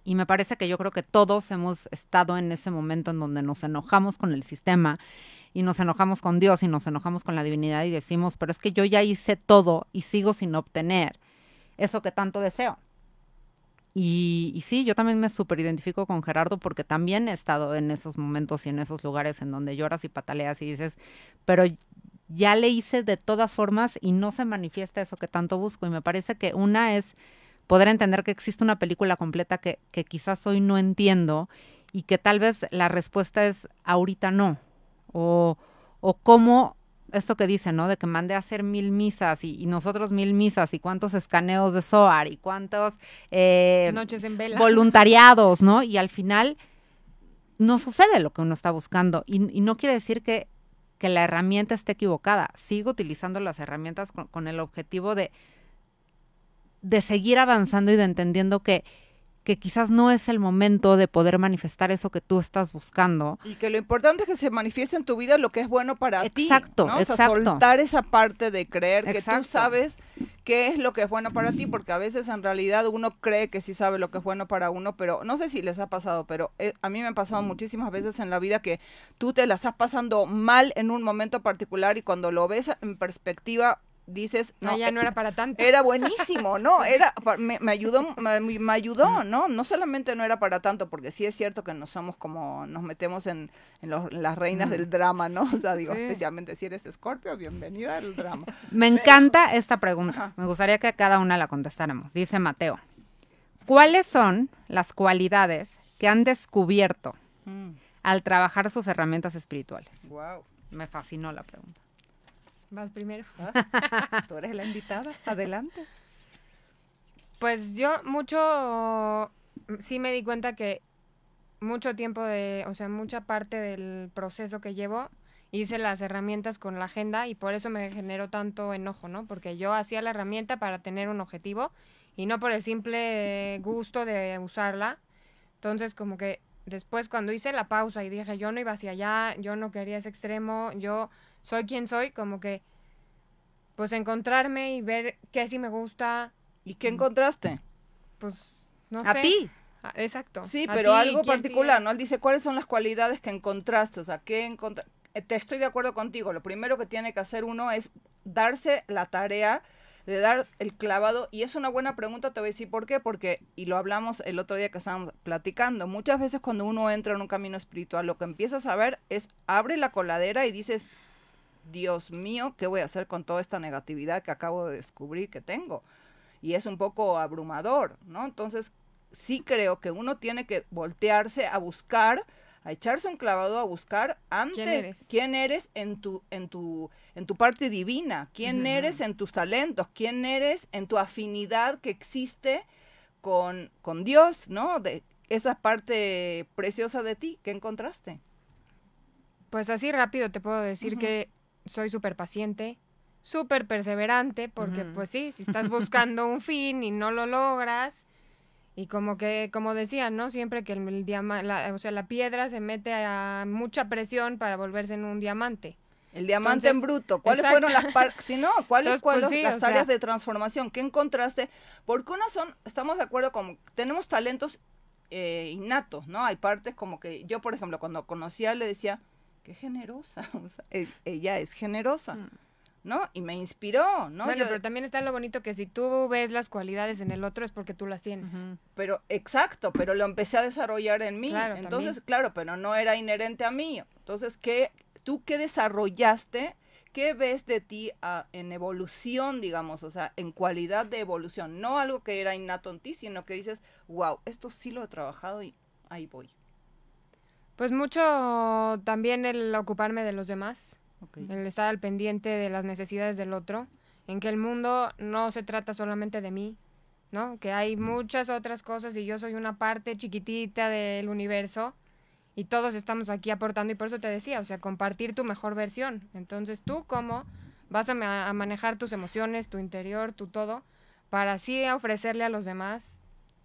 Y me parece que yo creo que todos hemos estado en ese momento en donde nos enojamos con el sistema y nos enojamos con Dios y nos enojamos con la divinidad y decimos, pero es que yo ya hice todo y sigo sin obtener eso que tanto deseo. Y, sí, yo también me súper identifico con Gerardo porque también he estado en esos momentos y en esos lugares en donde lloras y pataleas y dices, pero ya le hice de todas formas y no se manifiesta eso que tanto busco. Y me parece que una es poder entender que existe una película completa que, que quizás hoy no entiendo y que tal vez la respuesta es ahorita no. O, o cómo esto que dice, ¿no? De que mandé a hacer mil misas y, nosotros mil misas y cuántos escaneos de SOAR y cuántos eh, noches en vela. voluntariados, ¿no? Y al final no sucede lo que uno está buscando. Y, y no quiere decir que, que, la herramienta esté equivocada. Sigo utilizando las herramientas con el objetivo de, de seguir avanzando y de entendiendo que, que quizás no es el momento de poder manifestar eso que tú estás buscando. Y que lo importante es que se manifieste en tu vida lo que es bueno para ti. Exacto, ¿no? O sea, soltar esa parte de creer que tú sabes qué es lo que es bueno para ti, porque a veces en realidad uno cree que sí sabe lo que es bueno para uno, pero no sé si les ha pasado, pero eh, a mí me ha pasado muchísimas veces en la vida que tú te las estás pasando mal en un momento particular y cuando lo ves en perspectiva dices, no, ya no era para tanto. Era buenísimo, ¿no? Era, me, ayudó, me, ayudó, ¿no? No solamente no era para tanto, porque sí es cierto que no somos como, nos metemos en, las reinas del drama, ¿no? O sea, digo, especialmente si eres escorpio, bienvenida al drama. Me encanta esta pregunta. Me gustaría que cada una la contestáramos. Dice Mateo, ¿cuáles son las cualidades que han descubierto mm. al trabajar sus herramientas espirituales? Wow. Me fascinó la pregunta. Vas primero. Tú eres la invitada. Adelante. Pues yo mucho, sí me di cuenta que mucho tiempo de, o sea, mucha parte del proceso que llevo, hice las herramientas con la agenda y por eso me generó tanto enojo, ¿no? Porque yo hacía la herramienta para tener un objetivo y no por el simple gusto de usarla. Entonces, como que después cuando hice la pausa y dije, yo no iba hacia allá, yo no quería ese extremo, yo soy quien soy, como que pues encontrarme y ver qué sí me gusta. ¿Y qué encontraste? Pues no sé. A ti. Ah, exacto. Sí, pero algo particular, ¿no? Él dice, ¿cuáles son las cualidades que encontraste? O sea, ¿qué encontraste? Eh, te estoy de acuerdo contigo. Lo primero que tiene que hacer uno es darse la tarea de dar el clavado. Y es una buena pregunta, te voy a decir por qué. Porque, y lo hablamos el otro día que estábamos platicando, muchas veces cuando uno entra en un camino espiritual, lo que empiezas a ver es abre la coladera y dices, Dios mío, ¿qué voy a hacer con toda esta negatividad que acabo de descubrir que tengo? Y es un poco abrumador, ¿no? Entonces, sí creo que uno tiene que voltearse a buscar a echarse un clavado a buscar antes quién eres, en tu en tu en tu parte divina, quién eres en tus talentos, quién eres en tu afinidad que existe con, con Dios, ¿no? De esa parte preciosa de ti que encontraste. Pues así rápido te puedo decir que soy súper paciente, súper perseverante, porque pues sí, si estás buscando un fin y no lo logras, y como que, como decían, ¿no? Siempre que el, diamante, o sea, la piedra se mete a mucha presión para volverse en un diamante. El diamante en bruto. ¿Cuáles fueron las partes? Si no, ¿cuáles fueron pues las áreas de transformación? ¿Qué encontraste? Porque unas son, estamos de acuerdo con, tenemos talentos eh, innatos, ¿no? Hay partes como que yo, por ejemplo, cuando conocía le decía, qué generosa, e, ella es generosa. Mm. ¿no? Y me inspiró, ¿no? Bueno, pero también está lo bonito que si tú ves las cualidades en el otro es porque tú las tienes. Pero, exacto, pero lo empecé a desarrollar en mí. Entonces, claro, pero no era inherente a mí. Entonces, ¿qué, tú qué desarrollaste? ¿Qué ves de ti ah, en evolución, digamos? O sea, en cualidad de evolución. No algo que era innato en ti, sino que dices, wow, esto sí lo he trabajado y ahí voy. Pues mucho también el ocuparme de los demás el estar al pendiente de las necesidades del otro, en que el mundo no se trata solamente de mí, ¿no? Que hay muchas otras cosas y yo soy una parte chiquitita del universo y todos estamos aquí aportando y por eso te decía, o sea, compartir tu mejor versión. Entonces, tú cómo vas a, a manejar tus emociones, tu interior, tu todo, para así ofrecerle a los demás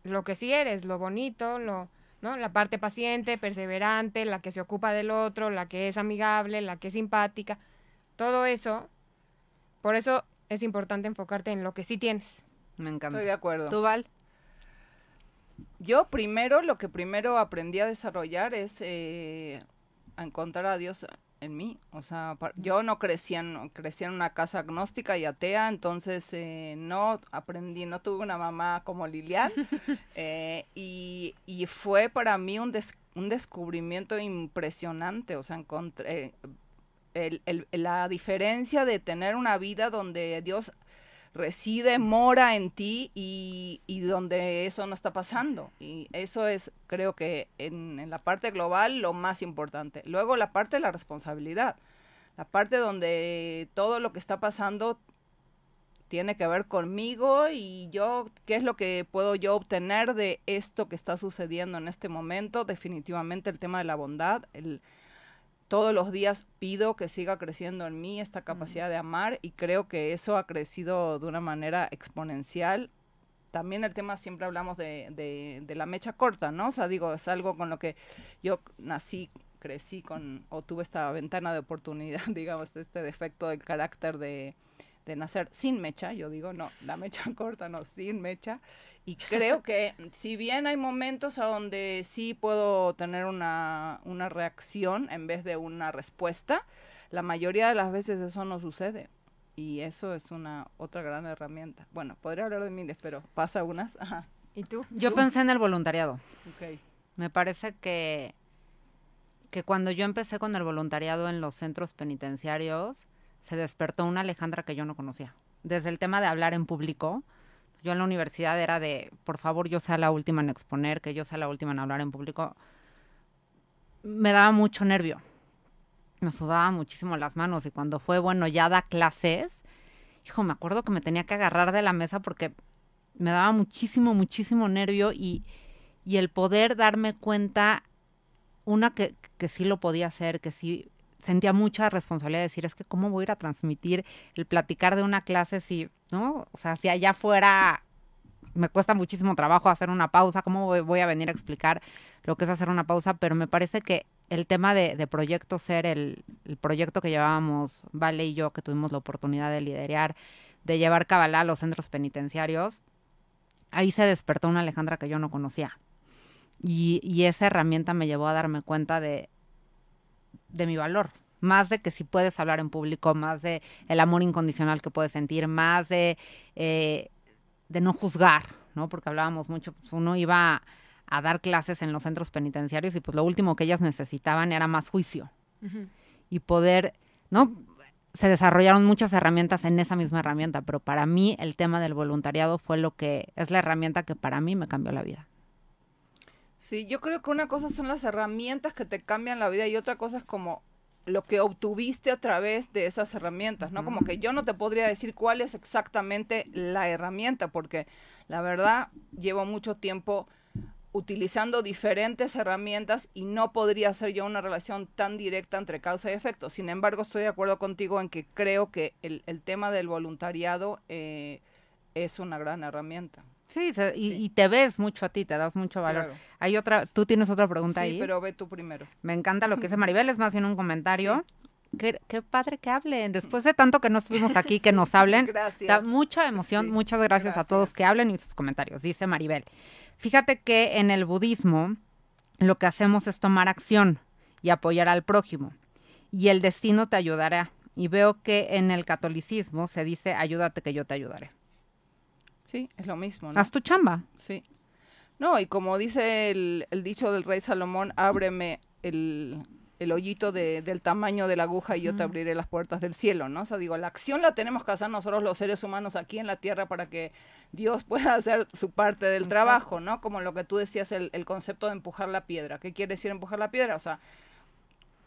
lo que sí eres, lo bonito, lo, ¿no? La parte paciente, perseverante, la que se ocupa del otro, la que es amigable, la que es simpática, todo eso. Por eso es importante enfocarte en lo que sí tienes. Me encanta. Estoy de acuerdo. ¿Tú, Val? Yo primero, lo que primero aprendí a desarrollar es eh, a encontrar a Dios en mí. O sea, yo no crecí en, crecí en una casa agnóstica y atea, entonces eh, no aprendí, no tuve una mamá como Lilian. Eh, y, y, fue para mí un, un descubrimiento impresionante. O sea, encontré el, el, la diferencia de tener una vida donde Dios reside, mora en ti y, y, donde eso no está pasando. Y eso es, creo que en, en, la parte global, lo más importante. Luego la parte de la responsabilidad, la parte donde todo lo que está pasando tiene que ver conmigo y yo, ¿qué es lo que puedo yo obtener de esto que está sucediendo en este momento? Definitivamente el tema de la bondad, el todos los días pido que siga creciendo en mí esta capacidad de amar y creo que eso ha crecido de una manera exponencial. También el tema, siempre hablamos de, de, de la mecha corta, ¿no? O sea, digo, es algo con lo que yo nací, crecí con, o tuve esta ventana de oportunidad, digamos, este defecto del carácter de, de nacer sin mecha, yo digo, no, la mecha corta, no, sin mecha. Y creo que si bien hay momentos a donde sí puedo tener una, una reacción en vez de una respuesta, la mayoría de las veces eso no sucede. Y eso es una otra gran herramienta. Bueno, podría hablar de miles, pero pasa unas. Ajá. ¿Y tú? Yo pensé en el voluntariado. Okay. Me parece que, que cuando yo empecé con el voluntariado en los centros penitenciarios, se despertó una Alejandra que yo no conocía. Desde el tema de hablar en público, yo en la universidad era de, por favor, yo sea la última en exponer, que yo sea la última en hablar en público. Me daba mucho nervio. Me sudaban muchísimo las manos y cuando fue, bueno, ya da clases, hijo, me acuerdo que me tenía que agarrar de la mesa porque me daba muchísimo, muchísimo nervio y, y el poder darme cuenta, una, que, que sí lo podía hacer, que sí sentía mucha responsabilidad de decir, es que cómo voy a ir a transmitir el platicar de una clase si, ¿no? O sea, si allá fuera me cuesta muchísimo trabajo hacer una pausa, cómo voy, a venir a explicar lo que es hacer una pausa, pero me parece que el tema de, de Proyecto Ser, el, proyecto que llevábamos, Vale y yo, que tuvimos la oportunidad de liderar, de llevar Cabalá a los centros penitenciarios, ahí se despertó una Alejandra que yo no conocía. Y esa herramienta me llevó a darme cuenta de, de mi valor, más de que si puedes hablar en público, más de el amor incondicional que puedes sentir, más de, eh, de no juzgar, ¿no? Porque hablábamos mucho, pues uno iba a, dar clases en los centros penitenciarios y pues lo último que ellas necesitaban era más juicio y poder, ¿no? Se desarrollaron muchas herramientas en esa misma herramienta, pero para mí el tema del voluntariado fue lo que es la herramienta que para mí me cambió la vida. Sí, yo creo que una cosa son las herramientas que te cambian la vida y otra cosa es como lo que obtuviste a través de esas herramientas, ¿no? Como que yo no te podría decir cuál es exactamente la herramienta, porque la verdad llevo mucho tiempo utilizando diferentes herramientas y no podría hacer yo una relación tan directa entre causa y efecto. Sin embargo, estoy de acuerdo contigo en que creo que el, tema del voluntariado eh, es una gran herramienta. Sí, y, te ves mucho a ti, te das mucho valor. Hay otra, tú tienes otra pregunta ahí. Sí, pero ve tú primero. Me encanta lo que dice Maribel, es más bien un comentario. Qué, padre que hablen. Después de tanto que no estuvimos aquí, que nos hablen. Gracias. Da mucha emoción. Muchas gracias, a todos que hablen y sus comentarios. Dice Maribel. Fíjate que en el budismo lo que hacemos es tomar acción y apoyar al prójimo. Y el destino te ayudará. Y veo que en el catolicismo se dice ayúdate que yo te ayudaré. Sí, es lo mismo. ¿no? Haz tu chamba. Sí. No, y como dice el, el dicho del rey Salomón, ábreme el, el hoyito de, del tamaño de la aguja y yo te abriré las puertas del cielo, ¿no? O sea, digo, la acción la tenemos que hacer nosotros los seres humanos aquí en la tierra para que Dios pueda hacer su parte del trabajo, ¿no? Como lo que tú decías, el, el concepto de empujar la piedra. ¿Qué quiere decir empujar la piedra? O sea,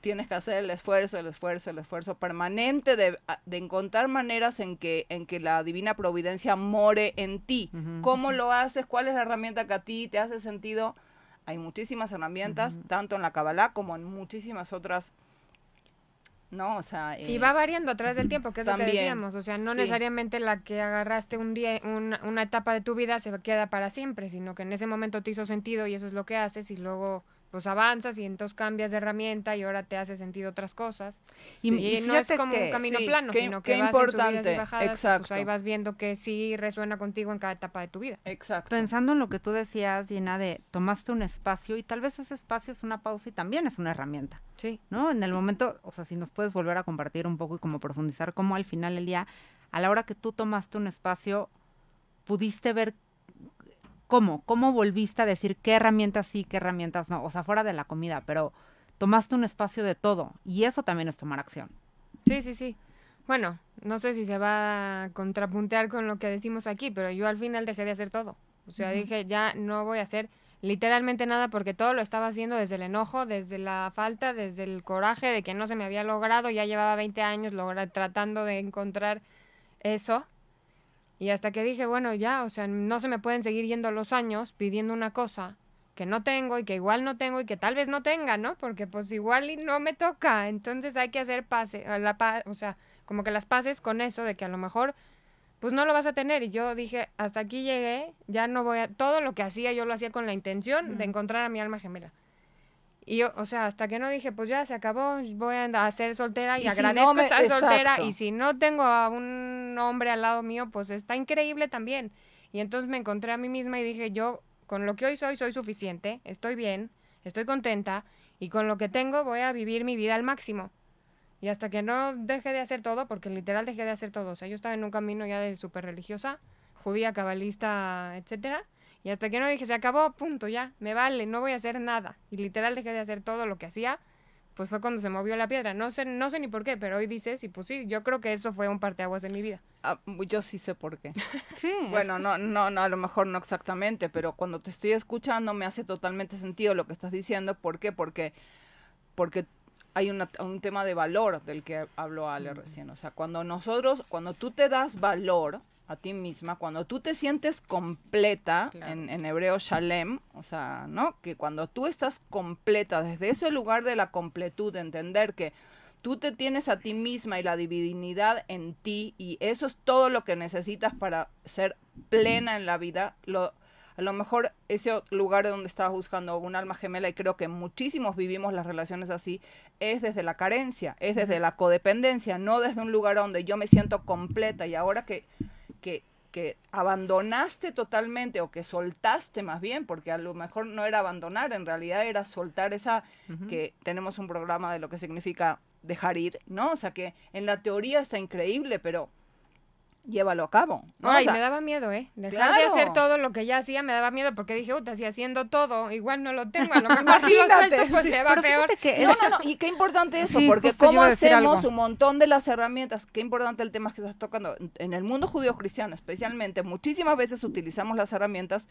tienes que hacer el esfuerzo, el esfuerzo, el esfuerzo permanente de, de, encontrar maneras en que, en que la divina providencia more en ti. ¿Cómo lo haces? ¿Cuál es la herramienta que a ti te hace sentido? Hay muchísimas herramientas, tanto en la Kabbalah como en muchísimas otras. ¿no? O sea, y va variando a través del tiempo, que es lo que decíamos. O sea, no necesariamente la que agarraste un día, una etapa de tu vida se queda para siempre, sino que en ese momento te hizo sentido y eso es lo que haces y luego pues avanzas y entonces cambias de herramienta y ahora te hace sentido otras cosas. Y, no es como un camino plano, sino que vas importante. en bajadas, pues, Exacto. ahí vas viendo que sí resuena contigo en cada etapa de tu vida. Exacto. Pensando en lo que tú decías, Gina, de tomaste un espacio y tal vez ese espacio es una pausa y también es una herramienta. Sí. ¿No? En el momento, o sea, si nos puedes volver a compartir un poco y como profundizar cómo al final del día, a la hora que tú tomaste un espacio, pudiste ver ¿Cómo? ¿Cómo volviste a decir qué herramientas sí, qué herramientas no? O sea, fuera de la comida, pero tomaste un espacio de todo y eso también es tomar acción. Sí, sí, sí. Bueno, no sé si se va a contrapuntear con lo que decimos aquí, pero yo al final dejé de hacer todo. O sea, dije, ya no voy a hacer literalmente nada porque todo lo estaba haciendo desde el enojo, desde la falta, desde el coraje de que no se me había logrado. Ya llevaba 20 años tratando de encontrar eso y hasta que dije, bueno, ya, o sea, no se me pueden seguir yendo los años pidiendo una cosa que no tengo y que igual no tengo y que tal vez no tenga, ¿no? Porque pues igual y no me toca. Entonces hay que hacer pase, la o sea, como que las pases con eso de que a lo mejor pues no lo vas a tener. Y yo dije, hasta aquí llegué, ya no voy a... Todo lo que hacía yo lo hacía con la intención de encontrar a mi alma gemela. Y yo, o sea, hasta que no dije, pues ya se acabó, voy a ser soltera y, agradezco estar soltera. Y si no tengo a un hombre al lado mío, pues está increíble también. Y entonces me encontré a mí misma y dije, yo con lo que hoy soy, soy suficiente, estoy bien, estoy contenta y con lo que tengo voy a vivir mi vida al máximo. Y hasta que no deje de hacer todo, porque literal dejé de hacer todo, o sea, yo estaba en un camino ya de súper religiosa, judía, cabalista, etcétera, y hasta que no dije, se acabó, punto, ya, me vale, no voy a hacer nada. Y literal dejé de hacer todo lo que hacía, pues fue cuando se movió la piedra. No sé, no sé ni por qué, pero hoy dices, y pues sí, yo creo que eso fue un parteaguas de mi vida. Ah, yo sí sé por qué. sí. Bueno, no, no, no, a lo mejor no exactamente, pero cuando te estoy escuchando me hace totalmente sentido lo que estás diciendo. ¿Por qué? Porque, porque hay un tema de valor del que habló Ale recién. O sea, cuando nosotros, cuando tú te das valor, a ti misma, cuando tú te sientes completa, en, hebreo shalem, o sea, ¿no? Que cuando tú estás completa, desde ese lugar de la completud, de entender que tú te tienes a ti misma y la divinidad en ti, y eso es todo lo que necesitas para ser plena en la vida, lo, a lo mejor ese lugar de donde estabas buscando un alma gemela, y creo que muchísimos vivimos las relaciones así, es desde la carencia, es desde la codependencia, no desde un lugar donde yo me siento completa y ahora que que, abandonaste totalmente o que soltaste más bien, porque a lo mejor no era abandonar, en realidad era soltar esa, que tenemos un programa de lo que significa dejar ir, ¿no? O sea que en la teoría está increíble, pero llévalo a cabo. Ay, me daba miedo, ¿eh? Dejar de hacer todo lo que ya hacía me daba miedo porque dije, uy, si haciendo todo, igual no lo tengo, a lo mejor si lo suelto, pues le va peor. No, no, no, y qué importante eso, porque cómo hacemos un montón de las herramientas, qué importante el tema que estás tocando. En el mundo judío cristiano especialmente, muchísimas veces utilizamos las herramientas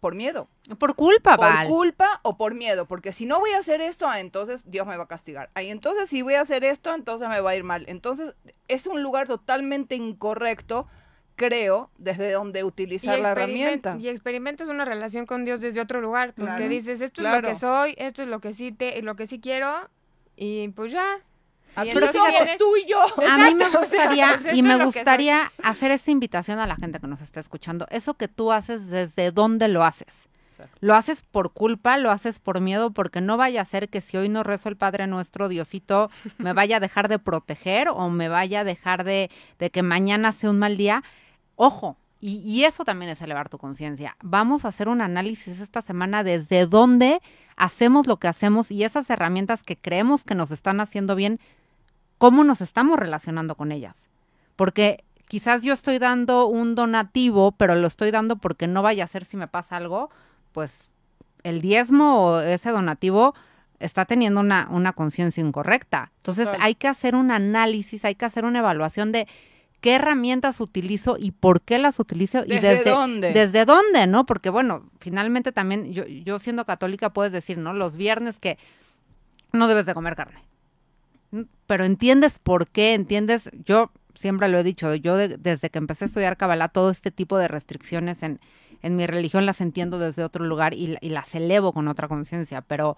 por miedo. Por culpa, Por culpa o por miedo, porque si no voy a hacer esto, ah, entonces Dios me va a castigar. Ahí entonces si voy a hacer esto, entonces me va a ir mal. Entonces es un lugar totalmente incorrecto creo, desde donde utilizar la herramienta. Y experimentas una relación con Dios desde otro lugar, porque dices, esto es lo que soy, esto es lo que sí te, lo que sí quiero, y pues ya. Aquí somos tú y yo. A mí me gustaría, pues y me gustaría hacer esta invitación a la gente que nos está escuchando. Eso que tú haces, ¿desde dónde lo haces? Lo haces por culpa, lo haces por miedo, porque no vaya a ser que si hoy no rezo el Padre Nuestro, Diosito me vaya a dejar de proteger o me vaya a dejar de, de que mañana sea un mal día. Ojo, y, eso también es elevar tu conciencia. Vamos a hacer un análisis esta semana desde dónde hacemos lo que hacemos y esas herramientas que creemos que nos están haciendo bien, cómo nos estamos relacionando con ellas. Porque quizás yo estoy dando un donativo, pero lo estoy dando porque no vaya a ser si me pasa algo, pues el diezmo o ese donativo está teniendo una, una conciencia incorrecta. Entonces hay que hacer un análisis, hay que hacer una evaluación de qué herramientas utilizo y por qué las utilizo y desde dónde. Desde dónde, ¿no? Porque bueno, finalmente también yo, yo siendo católica puedes decir, ¿no? Los viernes que no debes de comer carne. Pero entiendes por qué, entiendes, yo siempre lo he dicho, yo desde que empecé a estudiar Kabbalah, todo este tipo de restricciones en, en mi religión las entiendo desde otro lugar y, y las elevo con otra conciencia, pero,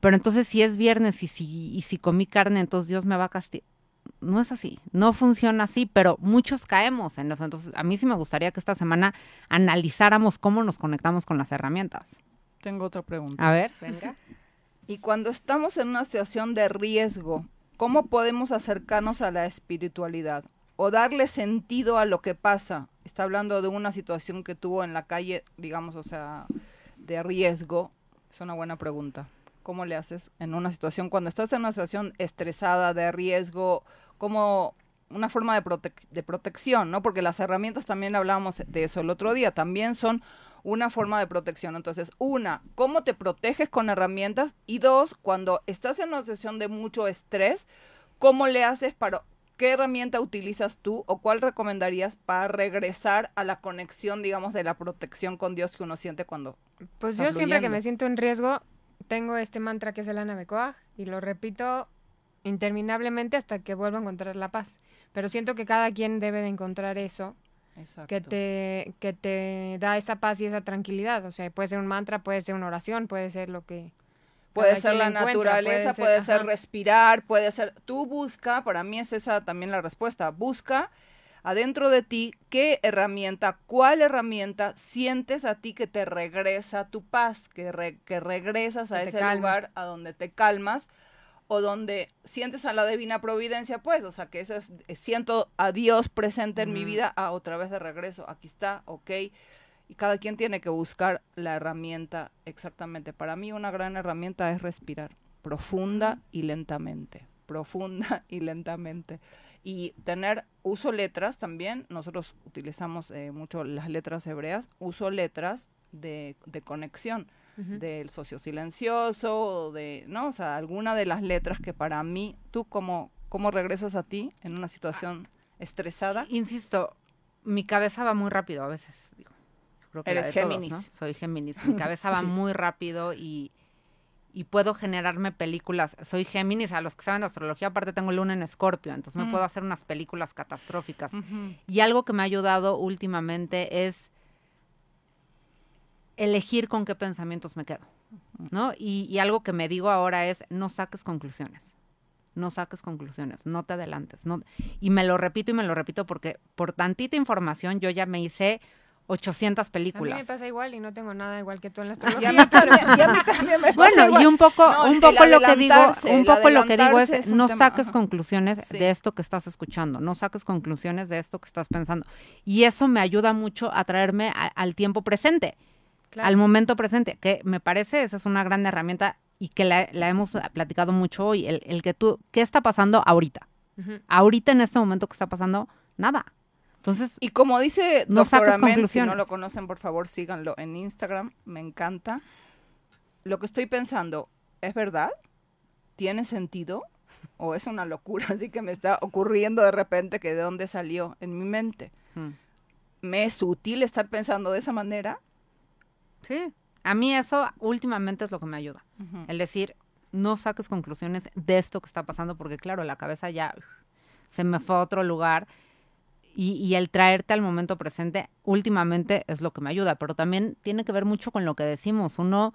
pero entonces si es viernes y si, y si comí carne, entonces Dios me va a castigar no es así, no funciona así, pero muchos caemos en eso. Entonces, a mí sí me gustaría que esta semana analizáramos cómo nos conectamos con las herramientas. Tengo otra pregunta. A ver, venga. Y cuando estamos en una situación de riesgo, ¿cómo podemos acercarnos a la espiritualidad o darle sentido a lo que pasa? Está hablando de una situación que tuvo en la calle, digamos, o sea, de riesgo. Es una buena pregunta. ¿Cómo le haces en una situación, cuando estás en una situación estresada, de riesgo, como una forma de, de protección, ¿no? Porque las herramientas también hablábamos de eso el otro día, también son una forma de protección. Entonces, una, ¿cómo te proteges con herramientas? Y dos, cuando estás en una situación de mucho estrés, ¿cómo le haces para, qué herramienta utilizas tú o cuál recomendarías para regresar a la conexión, digamos, de la protección con Dios que uno siente cuando... Pues yo siempre que me siento en riesgo, tengo este mantra que es el Anabecoag y lo repito interminablemente hasta que vuelva a encontrar la paz. Pero siento que cada quien debe de encontrar eso que te, que te da esa paz y esa tranquilidad. O sea, puede ser un mantra, puede ser una oración, puede ser lo que... Puede ser la naturaleza, puede ser, respirar, puede ser... Tú busca, para mí es esa también la respuesta, busca adentro de ti qué herramienta, cuál herramienta sientes a ti que te regresa tu paz, que, que regresas a ese lugar a donde te calmas o donde sientes a la divina providencia, pues, o sea, que eso es, siento a Dios presente en mi vida, a otra vez de regreso, aquí está, ok, y cada quien tiene que buscar la herramienta exactamente. Para mí una gran herramienta es respirar profunda y lentamente, profunda y lentamente y tener uso letras también. Nosotros utilizamos eh, mucho las letras hebreas, uso letras de, de conexión del socio silencioso, de, ¿no? O sea, alguna de las letras que para mí, tú cómo, cómo regresas a ti en una situación estresada. Insisto, mi cabeza va muy rápido a veces, digo. Creo que Eres Géminis. Soy Géminis. Mi cabeza va muy rápido y y puedo generarme películas. Soy Géminis, a los que saben de astrología, aparte tengo luna en Escorpio, entonces me mm. puedo hacer unas películas catastróficas. Y algo que me ha ayudado últimamente es elegir con qué pensamientos me quedo, ¿no? Y, algo que me digo ahora es, no saques conclusiones, no saques conclusiones, no te adelantes. No, y me lo repito y me lo repito porque por tantita información yo ya me hice 800 películas. A mí me pasa igual y no tengo nada igual que tú en la astrología. también, me bueno, y un poco, un poco lo que digo, un poco lo que digo es, no saques conclusiones de esto que estás escuchando, no saques conclusiones de esto que estás pensando. Y eso me ayuda mucho a traerme al tiempo presente, al momento presente, que me parece esa es una gran herramienta y que la, hemos platicado mucho hoy, el, que tú, ¿qué está pasando ahorita? Ahorita en este momento que está pasando, nada entonces, y como dice no Doctor si no lo conocen, por favor, síganlo en Instagram, me encanta. Lo que estoy pensando, ¿es verdad? ¿Tiene sentido? ¿O es una locura así que me está ocurriendo de repente que de dónde salió en mi mente? Hmm. ¿Me es útil estar pensando de esa manera? Sí, a mí eso últimamente es lo que me ayuda. El decir, no saques conclusiones de esto que está pasando, porque claro, la cabeza ya se me fue a otro lugar. Y, y, el traerte al momento presente últimamente es lo que me ayuda, pero también tiene que ver mucho con lo que decimos. Uno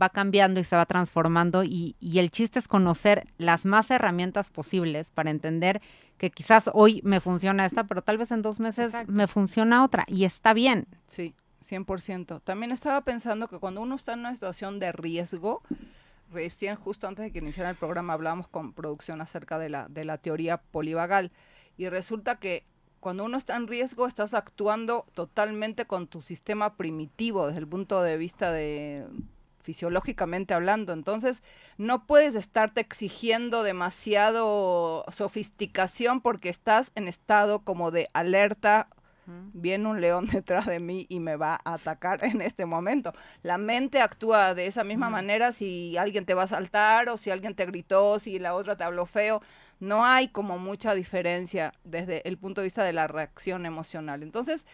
va cambiando y se va transformando y, y el chiste es conocer las más herramientas posibles para entender que quizás hoy me funciona esta, pero tal vez en dos meses me funciona otra y está bien. Sí, 100%. También estaba pensando que cuando uno está en una situación de riesgo, recién justo antes de que iniciara el programa hablábamos con producción acerca de la, de la teoría polivagal y resulta que cuando uno está en riesgo estás actuando totalmente con tu sistema primitivo desde el punto de vista de fisiológicamente hablando. Entonces, no puedes estarte exigiendo demasiado sofisticación porque estás en estado como de alerta viene un león detrás de mí y me va a atacar en este momento. La mente actúa de esa misma manera si alguien te va a saltar o si alguien te gritó, si la otra te habló feo. No hay como mucha diferencia desde el punto de vista de la reacción emocional. Entonces,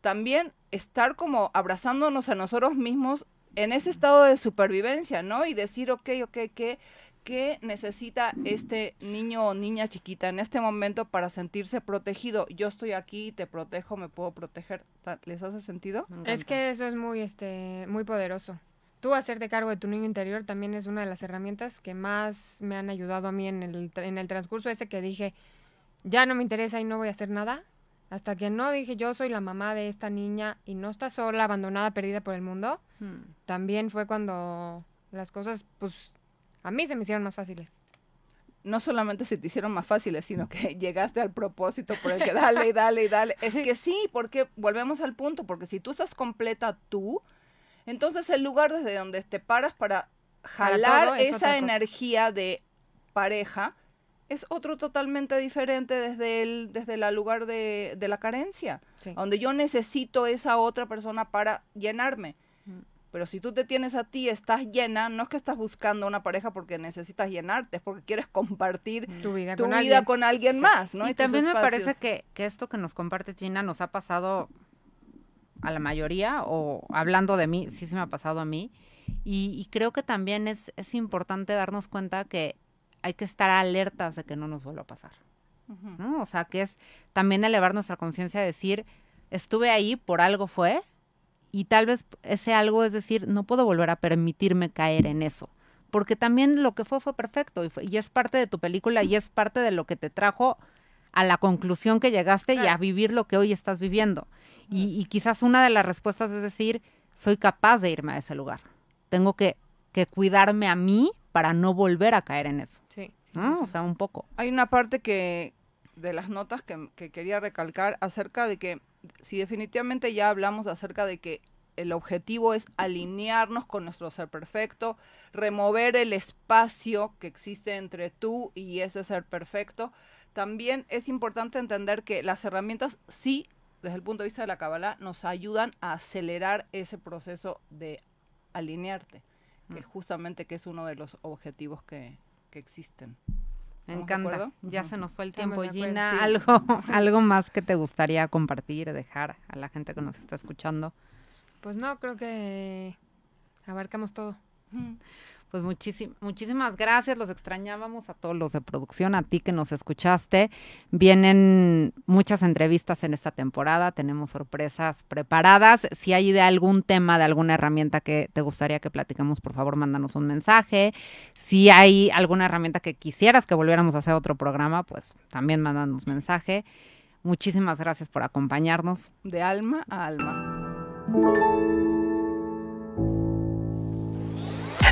también estar como abrazándonos a nosotros mismos en ese estado de supervivencia, ¿no? Y decir, ok, ok, ¿qué, ¿qué necesita este niño o niña chiquita en este momento para sentirse protegido? Yo estoy aquí, te protejo, me puedo proteger. ¿Les hace sentido? Es que eso es muy, este, muy poderoso. Tú hacerte cargo de tu niño interior también es una de las herramientas que más me han ayudado a mí en el, en el transcurso ese que dije, ya no me interesa y no voy a hacer nada. Hasta que no dije, yo soy la mamá de esta niña y no está sola, abandonada, perdida por el mundo. Hmm. También fue cuando las cosas, pues, a mí se me hicieron más fáciles. No solamente se te hicieron más fáciles, sino que llegaste al propósito por el que dale y dale y dale. Es que sí, porque volvemos al punto, porque si tú estás completa tú, entonces el lugar desde donde te paras para jalar esa energía de pareja es otro totalmente diferente desde el desde el lugar de, de la carencia, donde yo necesito esa otra persona para llenarme. Pero si tú te tienes a ti, estás llena, no es que estás buscando una pareja porque necesitas llenarte, es porque quieres compartir tu vida, con, alguien. más, ¿no? Y, también me parece que, que esto que nos comparte Gina nos ha pasado a la mayoría, o hablando de mí, sí se me ha pasado a mí. Y, creo que también es, es importante darnos cuenta que hay que estar alertas de que no nos vuelva a pasar. ¿no? O sea, que es también elevar nuestra conciencia, decir, estuve ahí, por algo fue, y tal vez ese algo es decir, no puedo volver a permitirme caer en eso. Porque también lo que fue fue perfecto y, es parte de tu película y es parte de lo que te trajo a la conclusión que llegaste y a vivir lo que hoy estás viviendo. Y, quizás una de las respuestas es decir, soy capaz de irme a ese lugar. Tengo que, que cuidarme a mí para no volver a caer en eso. Sí. O sea, un poco. Hay una parte que de las notas que, que quería recalcar acerca de que si definitivamente ya hablamos acerca de que el objetivo es alinearnos con nuestro ser perfecto, remover el espacio que existe entre tú y ese ser perfecto. También es importante entender que las herramientas sí, desde el punto de vista de la Kabbalah, nos ayudan a acelerar ese proceso de alinearte, que mm. justamente que es uno de los objetivos que, que existen. Me encanta. Ya se nos fue el tiempo, Gina. Algo, algo más que te gustaría compartir, dejar a la gente que nos está escuchando. Pues no, creo que abarcamos todo. Pues muchísimas gracias, los extrañábamos a todos los de producción, a ti que nos escuchaste. Vienen muchas entrevistas en esta temporada, tenemos sorpresas preparadas. Si hay de algún tema, de alguna herramienta que te gustaría que platicamos, por favor, mándanos un mensaje. Si hay alguna herramienta que quisieras que volviéramos a hacer otro programa, pues también mándanos mensaje. Muchísimas gracias por acompañarnos. De alma a alma.